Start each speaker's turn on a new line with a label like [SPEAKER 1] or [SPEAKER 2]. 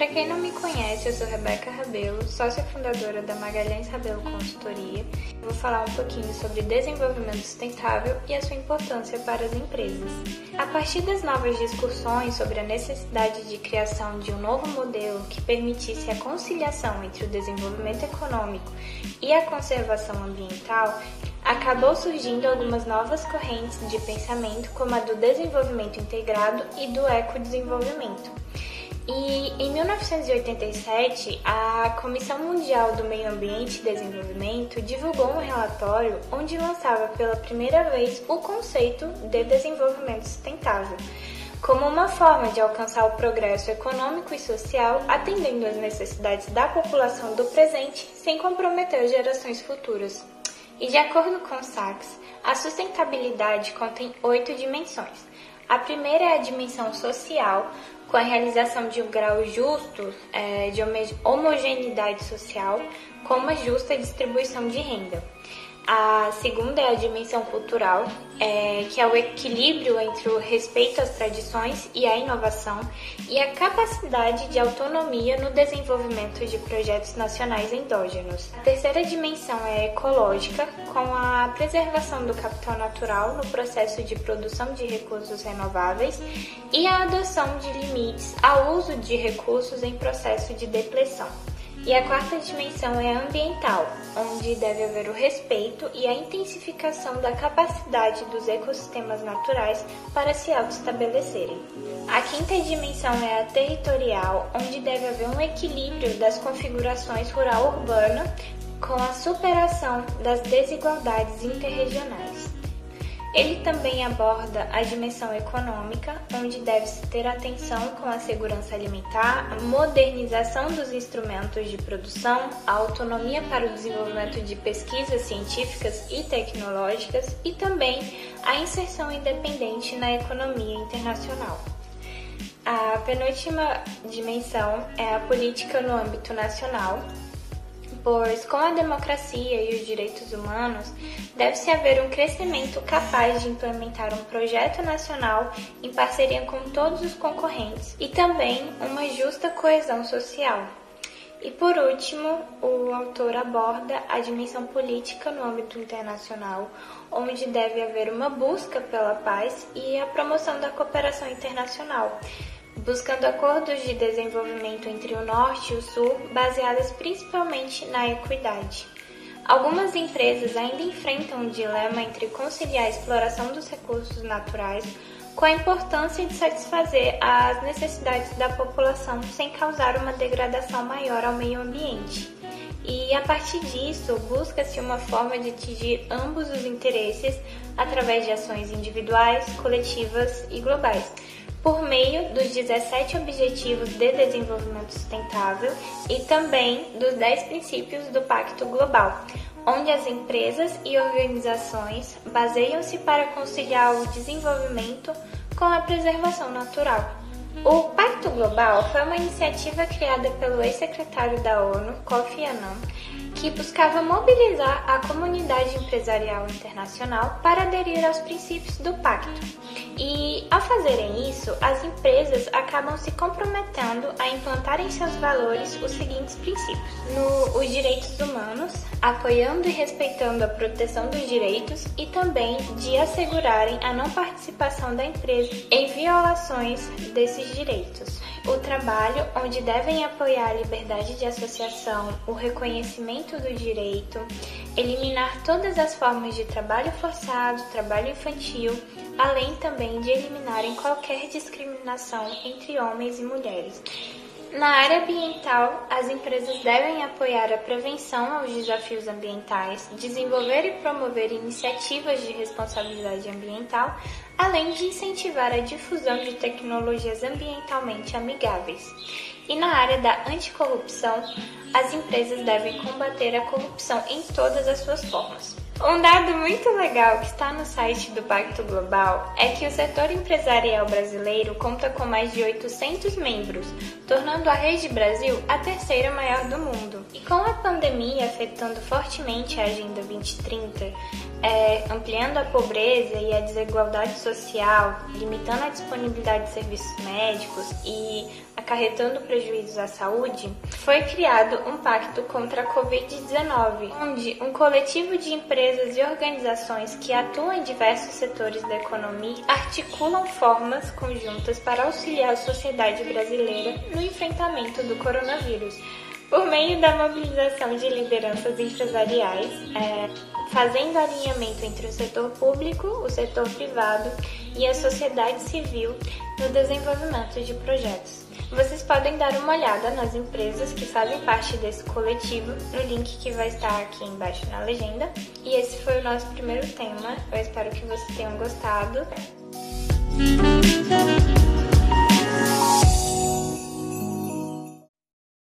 [SPEAKER 1] para quem não me conhece, eu sou Rebeca Rabelo, sócia fundadora da Magalhães Rabelo Consultoria. Vou falar um pouquinho sobre desenvolvimento sustentável e a sua importância para as empresas. A partir das novas discussões sobre a necessidade de criação de um novo modelo que permitisse a conciliação entre o desenvolvimento econômico e a conservação ambiental, acabou surgindo algumas novas correntes de pensamento, como a do desenvolvimento integrado e do ecodesenvolvimento. E em 1987, a Comissão Mundial do Meio Ambiente e Desenvolvimento divulgou um relatório onde lançava pela primeira vez o conceito de desenvolvimento sustentável, como uma forma de alcançar o progresso econômico e social, atendendo às necessidades da população do presente sem comprometer as gerações futuras. E de acordo com Sachs, a sustentabilidade contém oito dimensões. A primeira é a dimensão social, com a realização de um grau justo é, de homogeneidade social, com uma justa distribuição de renda. A segunda é a dimensão cultural, é, que é o equilíbrio entre o respeito às tradições e a inovação, e a capacidade de autonomia no desenvolvimento de projetos nacionais endógenos. A terceira dimensão é ecológica, com a preservação do capital natural no processo de produção de recursos renováveis e a adoção de limites ao uso de recursos em processo de depleção. E a quarta dimensão é ambiental, onde deve haver o respeito e a intensificação da capacidade dos ecossistemas naturais para se autoestabelecerem. A quinta dimensão é a territorial, onde deve haver um equilíbrio das configurações rural-urbana com a superação das desigualdades interregionais. Ele também aborda a dimensão econômica, onde deve-se ter atenção com a segurança alimentar, a modernização dos instrumentos de produção, a autonomia para o desenvolvimento de pesquisas científicas e tecnológicas e também a inserção independente na economia internacional. A penúltima dimensão é a política no âmbito nacional, pois com a democracia e os direitos humanos deve-se haver um crescimento capaz de implementar um projeto nacional em parceria com todos os concorrentes e também uma justa coesão social. E por último, o autor aborda a dimensão política no âmbito internacional, onde deve haver uma busca pela paz e a promoção da cooperação internacional, buscando acordos de desenvolvimento entre o Norte e o Sul baseadas principalmente na equidade. Algumas empresas ainda enfrentam o dilema entre conciliar a exploração dos recursos naturais com a importância de satisfazer as necessidades da população sem causar uma degradação maior ao meio ambiente. E a partir disso, busca-se uma forma de atingir ambos os interesses através de ações individuais, coletivas e globais por meio dos 17 Objetivos de Desenvolvimento Sustentável e também dos 10 princípios do Pacto Global, onde as empresas e organizações baseiam-se para conciliar o desenvolvimento com a preservação natural. O Pacto Global foi uma iniciativa criada pelo ex-secretário da ONU, Kofi Annan, que buscava mobilizar a comunidade empresarial internacional para aderir aos princípios do pacto. E ao fazerem isso, as empresas acabam se comprometendo a implantar em seus valores os seguintes princípios: no, os direitos humanos, apoiando e respeitando a proteção dos direitos e também de assegurarem a não participação da empresa em violações desses direitos. O trabalho, onde devem apoiar a liberdade de associação, o reconhecimento do direito, eliminar todas as formas de trabalho forçado, trabalho infantil, além também de eliminarem qualquer discriminação entre homens e mulheres. Na área ambiental, as empresas devem apoiar a prevenção aos desafios ambientais, desenvolver e promover iniciativas de responsabilidade ambiental, além de incentivar a difusão de tecnologias ambientalmente amigáveis. E na área da anticorrupção, as empresas devem combater a corrupção em todas as suas formas. Um dado muito legal que está no site do Pacto Global é que o setor empresarial brasileiro conta com mais de 800 membros, tornando a Rede Brasil a terceira maior do mundo. E com a pandemia afetando fortemente a Agenda 2030, é, ampliando a pobreza e a desigualdade social, limitando a disponibilidade de serviços médicos e acarretando prejuízos à saúde, foi criado um pacto contra a Covid-19, onde um coletivo de empresas e organizações que atuam em diversos setores da economia articulam formas conjuntas para auxiliar a sociedade brasileira no enfrentamento do coronavírus por meio da mobilização de lideranças empresariais, é, fazendo alinhamento entre o setor público, o setor privado e a sociedade civil no desenvolvimento de projetos. Vocês podem dar uma olhada nas empresas que fazem parte desse coletivo no link que vai estar aqui embaixo na legenda. E esse foi o nosso primeiro tema. Eu espero que vocês tenham gostado.